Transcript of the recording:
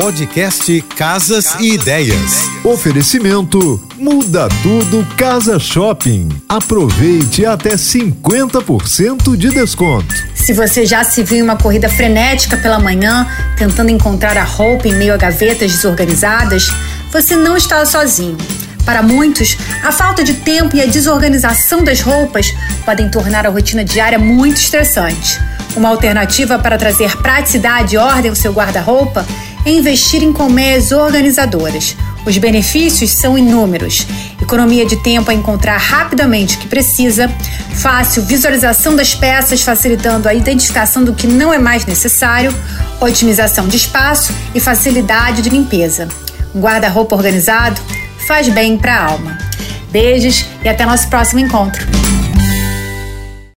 Podcast Casas, Casas e, ideias. e Ideias. Oferecimento Muda Tudo Casa Shopping. Aproveite até 50% de desconto. Se você já se viu em uma corrida frenética pela manhã, tentando encontrar a roupa em meio a gavetas desorganizadas, você não está sozinho. Para muitos, a falta de tempo e a desorganização das roupas podem tornar a rotina diária muito estressante. Uma alternativa para trazer praticidade e ordem ao seu guarda-roupa é investir em colmeias organizadoras. Os benefícios são inúmeros: economia de tempo a encontrar rapidamente o que precisa, fácil visualização das peças, facilitando a identificação do que não é mais necessário, otimização de espaço e facilidade de limpeza. Um guarda-roupa organizado faz bem para a alma. Beijos e até nosso próximo encontro.